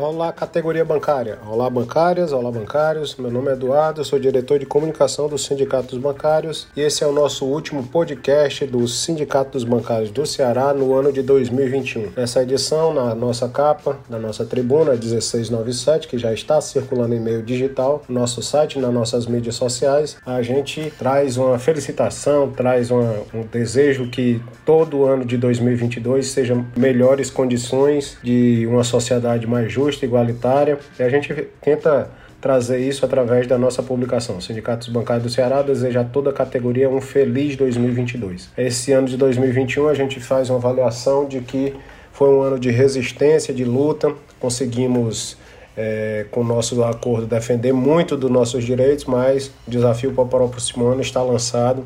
Olá, categoria bancária. Olá, bancárias. Olá, bancários. Meu nome é Eduardo, sou diretor de comunicação do Sindicato dos Bancários e esse é o nosso último podcast do Sindicato dos Bancários do Ceará no ano de 2021. Nessa edição, na nossa capa, na nossa tribuna 1697, que já está circulando em meio digital, no nosso site, nas nossas mídias sociais, a gente traz uma felicitação, traz uma, um desejo que todo ano de 2022 sejam melhores condições de uma sociedade mais justa justa, igualitária, e a gente tenta trazer isso através da nossa publicação. O Sindicato dos Bancários do Ceará deseja a toda a categoria um feliz 2022. Esse ano de 2021 a gente faz uma avaliação de que foi um ano de resistência, de luta, conseguimos é, com o nosso acordo defender muito dos nossos direitos, mas o desafio para o próximo ano está lançado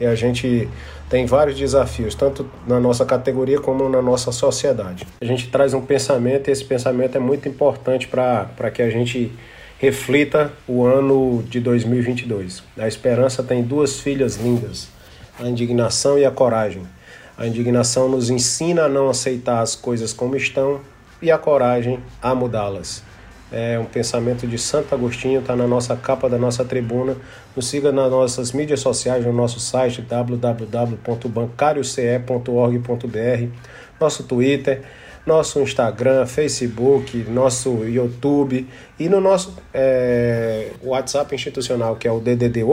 e a gente tem vários desafios, tanto na nossa categoria como na nossa sociedade. A gente traz um pensamento e esse pensamento é muito importante para que a gente reflita o ano de 2022. A esperança tem duas filhas lindas, a indignação e a coragem. A indignação nos ensina a não aceitar as coisas como estão e a coragem a mudá-las. É um pensamento de Santo Agostinho, está na nossa capa da nossa tribuna. Nos siga nas nossas mídias sociais, no nosso site www.bancarioce.org.br, nosso Twitter, nosso Instagram, Facebook, nosso YouTube e no nosso é, WhatsApp institucional, que é o DDD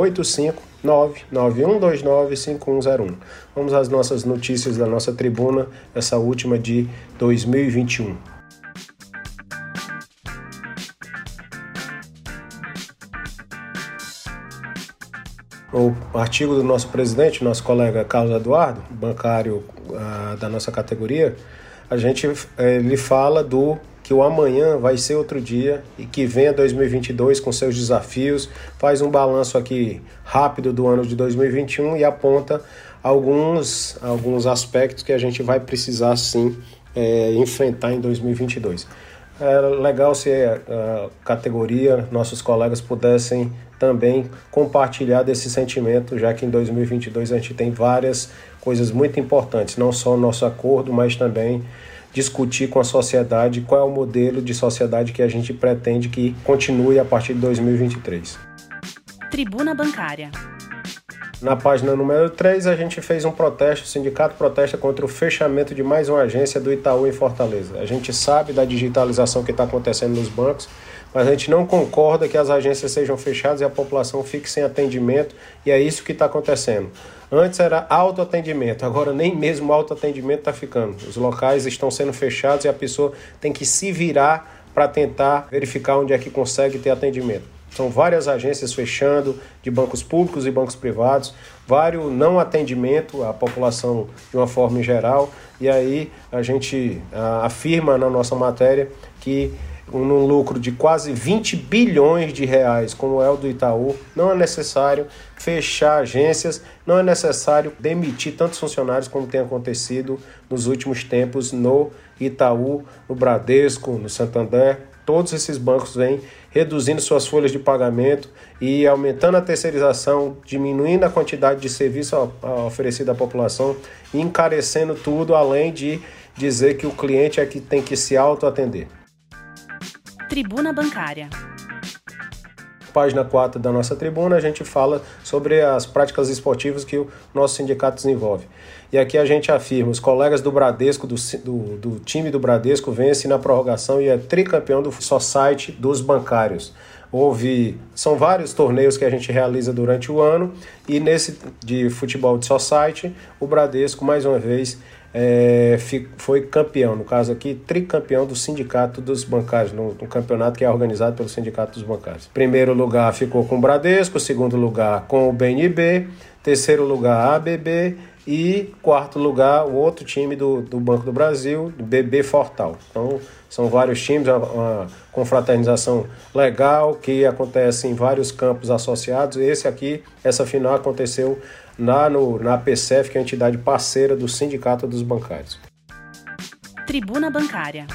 85991295101. Vamos às nossas notícias da nossa tribuna, essa última de 2021. O artigo do nosso presidente, nosso colega Carlos Eduardo, bancário uh, da nossa categoria, a gente ele fala do que o amanhã vai ser outro dia e que venha 2022 com seus desafios, faz um balanço aqui rápido do ano de 2021 e aponta alguns, alguns aspectos que a gente vai precisar sim é, enfrentar em 2022. É legal se a categoria, nossos colegas pudessem também compartilhar desse sentimento, já que em 2022 a gente tem várias coisas muito importantes, não só o nosso acordo, mas também discutir com a sociedade qual é o modelo de sociedade que a gente pretende que continue a partir de 2023. Tribuna Bancária. Na página número 3, a gente fez um protesto, o sindicato protesta contra o fechamento de mais uma agência do Itaú em Fortaleza. A gente sabe da digitalização que está acontecendo nos bancos, mas a gente não concorda que as agências sejam fechadas e a população fique sem atendimento, e é isso que está acontecendo. Antes era autoatendimento, agora nem mesmo autoatendimento está ficando. Os locais estão sendo fechados e a pessoa tem que se virar para tentar verificar onde é que consegue ter atendimento. São várias agências fechando, de bancos públicos e bancos privados, vários não atendimento à população de uma forma geral, e aí a gente a, afirma na nossa matéria que num lucro de quase 20 bilhões de reais, como é o do Itaú, não é necessário fechar agências, não é necessário demitir tantos funcionários como tem acontecido nos últimos tempos no Itaú, no Bradesco, no Santander. Todos esses bancos vêm reduzindo suas folhas de pagamento e aumentando a terceirização, diminuindo a quantidade de serviço oferecido à população encarecendo tudo, além de dizer que o cliente é que tem que se autoatender. Tribuna Bancária. Página 4 da nossa tribuna, a gente fala sobre as práticas esportivas que o nosso sindicato desenvolve. E aqui a gente afirma: os colegas do Bradesco, do, do, do time do Bradesco, vencem na prorrogação e é tricampeão do Society dos bancários. Houve, são vários torneios que a gente realiza durante o ano e nesse de futebol de Society, o Bradesco mais uma vez é, foi campeão, no caso aqui, tricampeão do Sindicato dos Bancários, no, no, campeonato que é organizado pelo Sindicato dos Bancários. Primeiro lugar ficou com o Bradesco, segundo lugar com o BNB, terceiro lugar a ABB e quarto lugar, o outro time do, do Banco do Brasil, do BB Fortal. Então, são vários times, uma, uma confraternização legal que acontece em vários campos associados. Esse aqui, essa final aconteceu na, no, na PCF, que é a entidade parceira do Sindicato dos Bancários. Tribuna Bancária.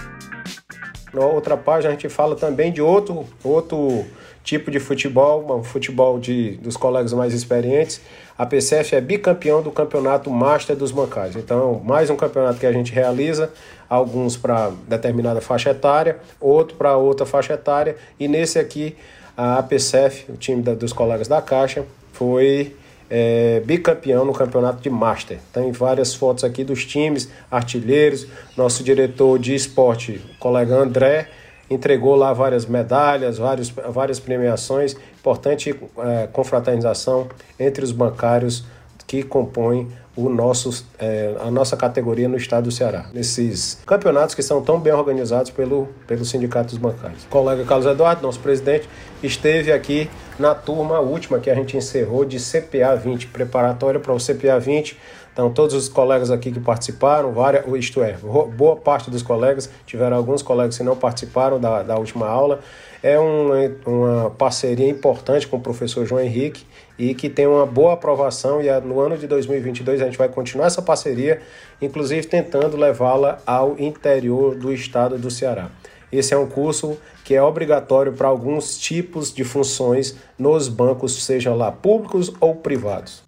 Na outra página, a gente fala também de outro, outro tipo de futebol, um futebol de, dos colegas mais experientes. A PCF é bicampeão do campeonato Master dos bancários. Então, mais um campeonato que a gente realiza, alguns para determinada faixa etária, outro para outra faixa etária. E nesse aqui, a APCF, o time da, dos colegas da Caixa, foi é, bicampeão no campeonato de Master. Tem várias fotos aqui dos times, artilheiros, nosso diretor de esporte, o colega André, entregou lá várias medalhas, vários, várias premiações. Importante é, confraternização entre os bancários que compõem o nosso, é, a nossa categoria no estado do Ceará. Nesses campeonatos que são tão bem organizados pelo, pelo Sindicato dos Bancários. O colega Carlos Eduardo, nosso presidente, esteve aqui na turma última que a gente encerrou de CPA 20, preparatória para o CPA 20. Então, todos os colegas aqui que participaram, várias, isto é, boa parte dos colegas, tiveram alguns colegas que não participaram da, da última aula. É uma, parceria importante com o professor João Henrique e que tem uma boa aprovação e no ano de 2022 a gente vai continuar essa parceria, inclusive tentando levá-la ao interior do estado do Ceará. Esse é um curso que é obrigatório para alguns tipos de funções nos bancos, seja lá públicos ou privados.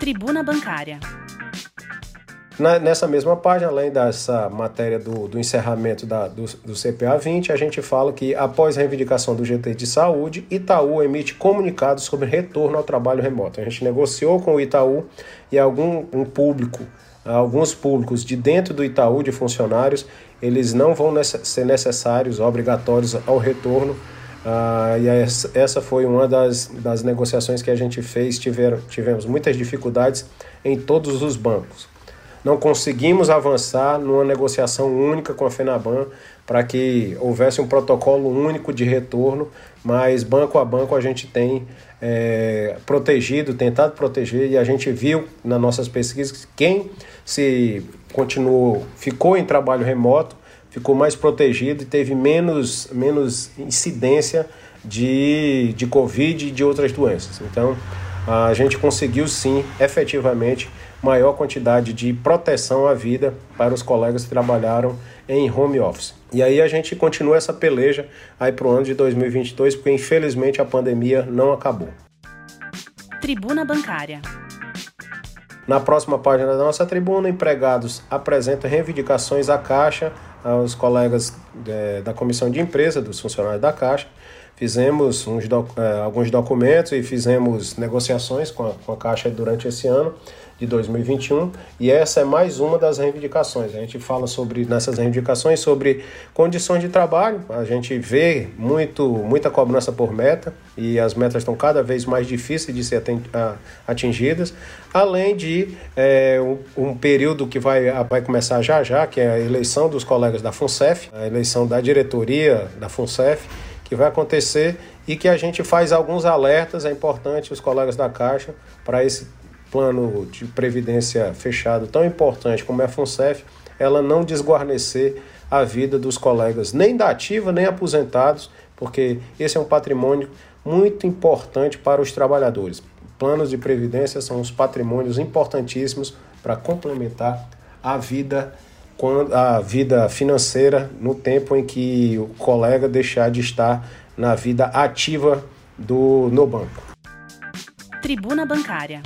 Tribuna Bancária. Na, nessa mesma página, além dessa matéria do, do encerramento da, do, do, CPA 20, a gente fala que após a reivindicação do GT de saúde, Itaú emite comunicado sobre retorno ao trabalho remoto. A gente negociou com o Itaú e algum um público, alguns públicos de dentro do Itaú, de funcionários, eles não vão ser necessários, obrigatórios ao retorno. Ah, e essa foi uma das, das negociações que a gente fez. Tiver, tivemos muitas dificuldades em todos os bancos não conseguimos avançar numa negociação única com a FENABAN para que houvesse um protocolo único de retorno, mas banco a banco a gente tem é, protegido, tentado proteger, e a gente viu nas nossas pesquisas que quem se continuou, ficou em trabalho remoto, ficou mais protegido e teve menos, menos incidência de, de Covid e de outras doenças. Então, a gente conseguiu sim, efetivamente, maior quantidade de proteção à vida para os colegas que trabalharam em home office. E aí a gente continua essa peleja aí para o ano de 2022, porque infelizmente a pandemia não acabou. Tribuna Bancária. Na próxima página da nossa tribuna, empregados apresentam reivindicações à Caixa, aos colegas é, da comissão de empresa, dos funcionários da Caixa. Fizemos uns doc, é, alguns documentos e fizemos negociações com a, com a Caixa durante esse ano de 2021 e essa é mais uma das reivindicações. A gente fala sobre nessas reivindicações sobre condições de trabalho. A gente vê muito muita cobrança por meta e as metas estão cada vez mais difíceis de ser atingidas, além de é, um, período que vai, vai começar já já, que é a eleição dos colegas da FUNCEF, a eleição da diretoria da FUNCEF, que vai acontecer e que a gente faz alguns alertas, é importante os colegas da Caixa para esse plano de previdência fechado tão importante como é a FUNCEF, ela não desguarnecer a vida dos colegas, nem da ativa, nem aposentados, porque esse é um patrimônio muito importante para os trabalhadores. Planos de previdência são os patrimônios importantíssimos para complementar a vida a vida financeira no tempo em que o colega deixar de estar na vida ativa do no banco. Tribuna Bancária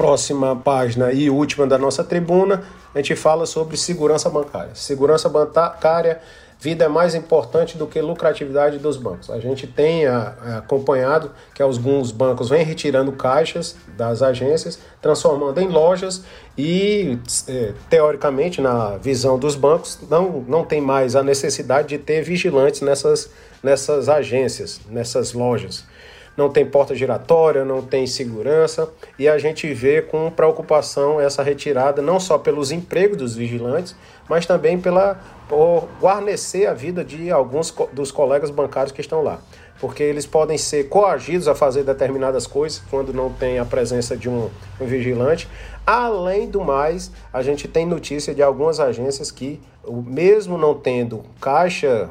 próxima página e última da nossa tribuna, a gente fala sobre segurança bancária. Segurança bancária, vida é mais importante do que lucratividade dos bancos. A gente tem acompanhado que alguns bancos vêm retirando caixas das agências, transformando em lojas e, é, teoricamente, na visão dos bancos, não, não tem mais a necessidade de ter vigilantes nessas, nessas agências, nessas lojas não tem porta giratória, não tem segurança, e a gente vê com preocupação essa retirada não só pelos empregos dos vigilantes, mas também pela por guarnecer a vida de alguns dos colegas bancários que estão lá. Porque eles podem ser coagidos a fazer determinadas coisas quando não tem a presença de um, um vigilante. Além do mais, a gente tem notícia de algumas agências que, mesmo não tendo caixa,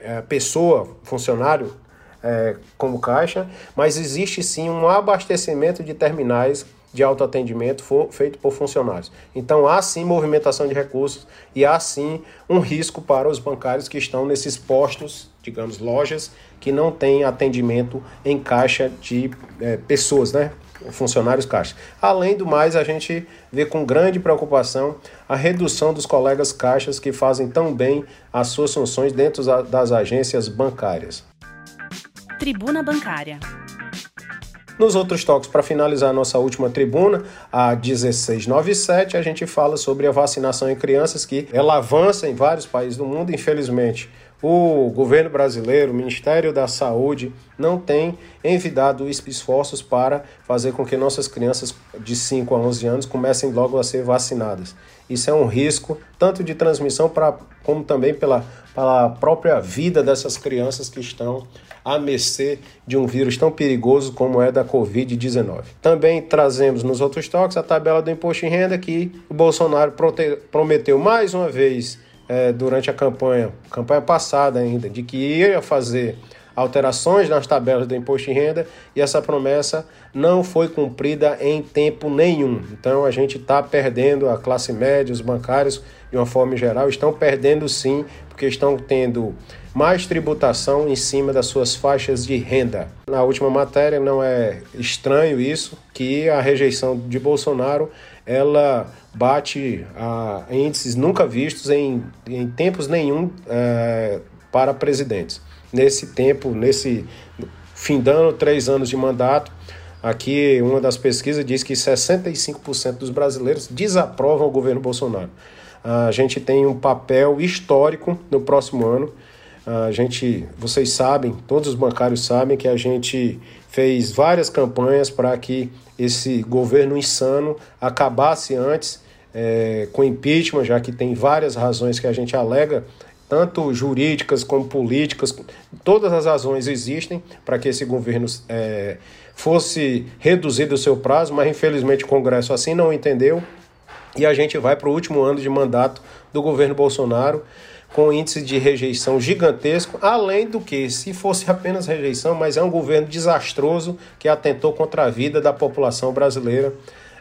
é, pessoa, funcionário é, como caixa, mas existe sim um abastecimento de terminais de autoatendimento feito por funcionários. Então há sim movimentação de recursos e há sim um risco para os bancários que estão nesses postos, digamos, lojas, que não têm atendimento em caixa de é, pessoas, né? funcionários caixa. Além do mais, a gente vê com grande preocupação a redução dos colegas caixas que fazem tão bem as suas funções dentro das agências bancárias. Tribuna Bancária. Nos outros toques, para finalizar a nossa última tribuna, a 1697, a gente fala sobre a vacinação em crianças, que ela avança em vários países do mundo, infelizmente o governo brasileiro, o Ministério da Saúde, não tem envidado esforços para fazer com que nossas crianças de 5 a 11 anos comecem logo a ser vacinadas. Isso é um risco, tanto de transmissão pra, como também pela, pela própria vida dessas crianças que estão à mercê de um vírus tão perigoso como é da Covid-19. Também trazemos nos outros toques a tabela do imposto de renda que o Bolsonaro prometeu mais uma vez é, durante a campanha, campanha passada ainda, de que ia fazer alterações nas tabelas do imposto de renda e essa promessa não foi cumprida em tempo nenhum. Então a gente está perdendo a classe média, os bancários, de uma forma geral, estão perdendo sim, porque estão tendo mais tributação em cima das suas faixas de renda. Na última matéria não é estranho isso, que a rejeição de Bolsonaro ela bate a índices nunca vistos em, em tempos nenhum é, para presidentes. Nesse tempo, nesse findando três anos de mandato, aqui uma das pesquisas diz que 65% dos brasileiros desaprovam o governo Bolsonaro. A gente tem um papel histórico no próximo ano. A gente, vocês sabem, todos os bancários sabem que a gente fez várias campanhas para que esse governo insano acabasse antes é, com impeachment, já que tem várias razões que a gente alega, tanto jurídicas como políticas, todas as razões existem para que esse governo é, fosse reduzido o seu prazo, mas infelizmente o Congresso assim não entendeu e a gente vai para o último ano de mandato do governo Bolsonaro com índice de rejeição gigantesco, além do que, se fosse apenas rejeição, mas é um governo desastroso que atentou contra a vida da população brasileira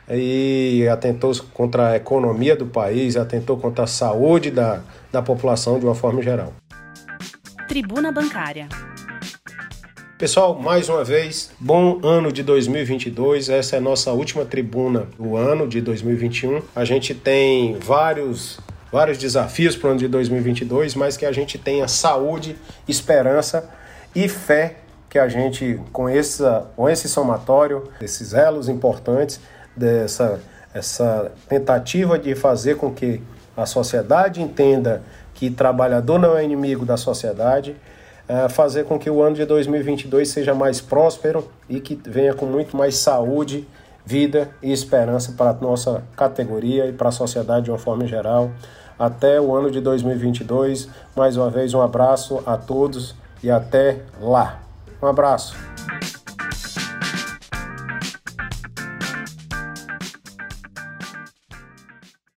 e atentou contra a economia do país, atentou contra a saúde da, da população de uma forma geral. Tribuna Bancária. Pessoal, mais uma vez, bom ano de 2022. Essa é a nossa última tribuna do ano de 2021. A gente tem vários vários desafios para o ano de 2022, mas que a gente tenha saúde, esperança e fé que a gente, com, essa, com esse somatório, esses elos importantes, dessa essa tentativa de fazer com que a sociedade entenda que trabalhador não é inimigo da sociedade, é fazer com que o ano de 2022 seja mais próspero e que venha com muito mais saúde, vida e esperança para a nossa categoria e para a sociedade de uma forma geral. Até o ano de 2022, mais uma vez um abraço a todos e até lá. Um abraço.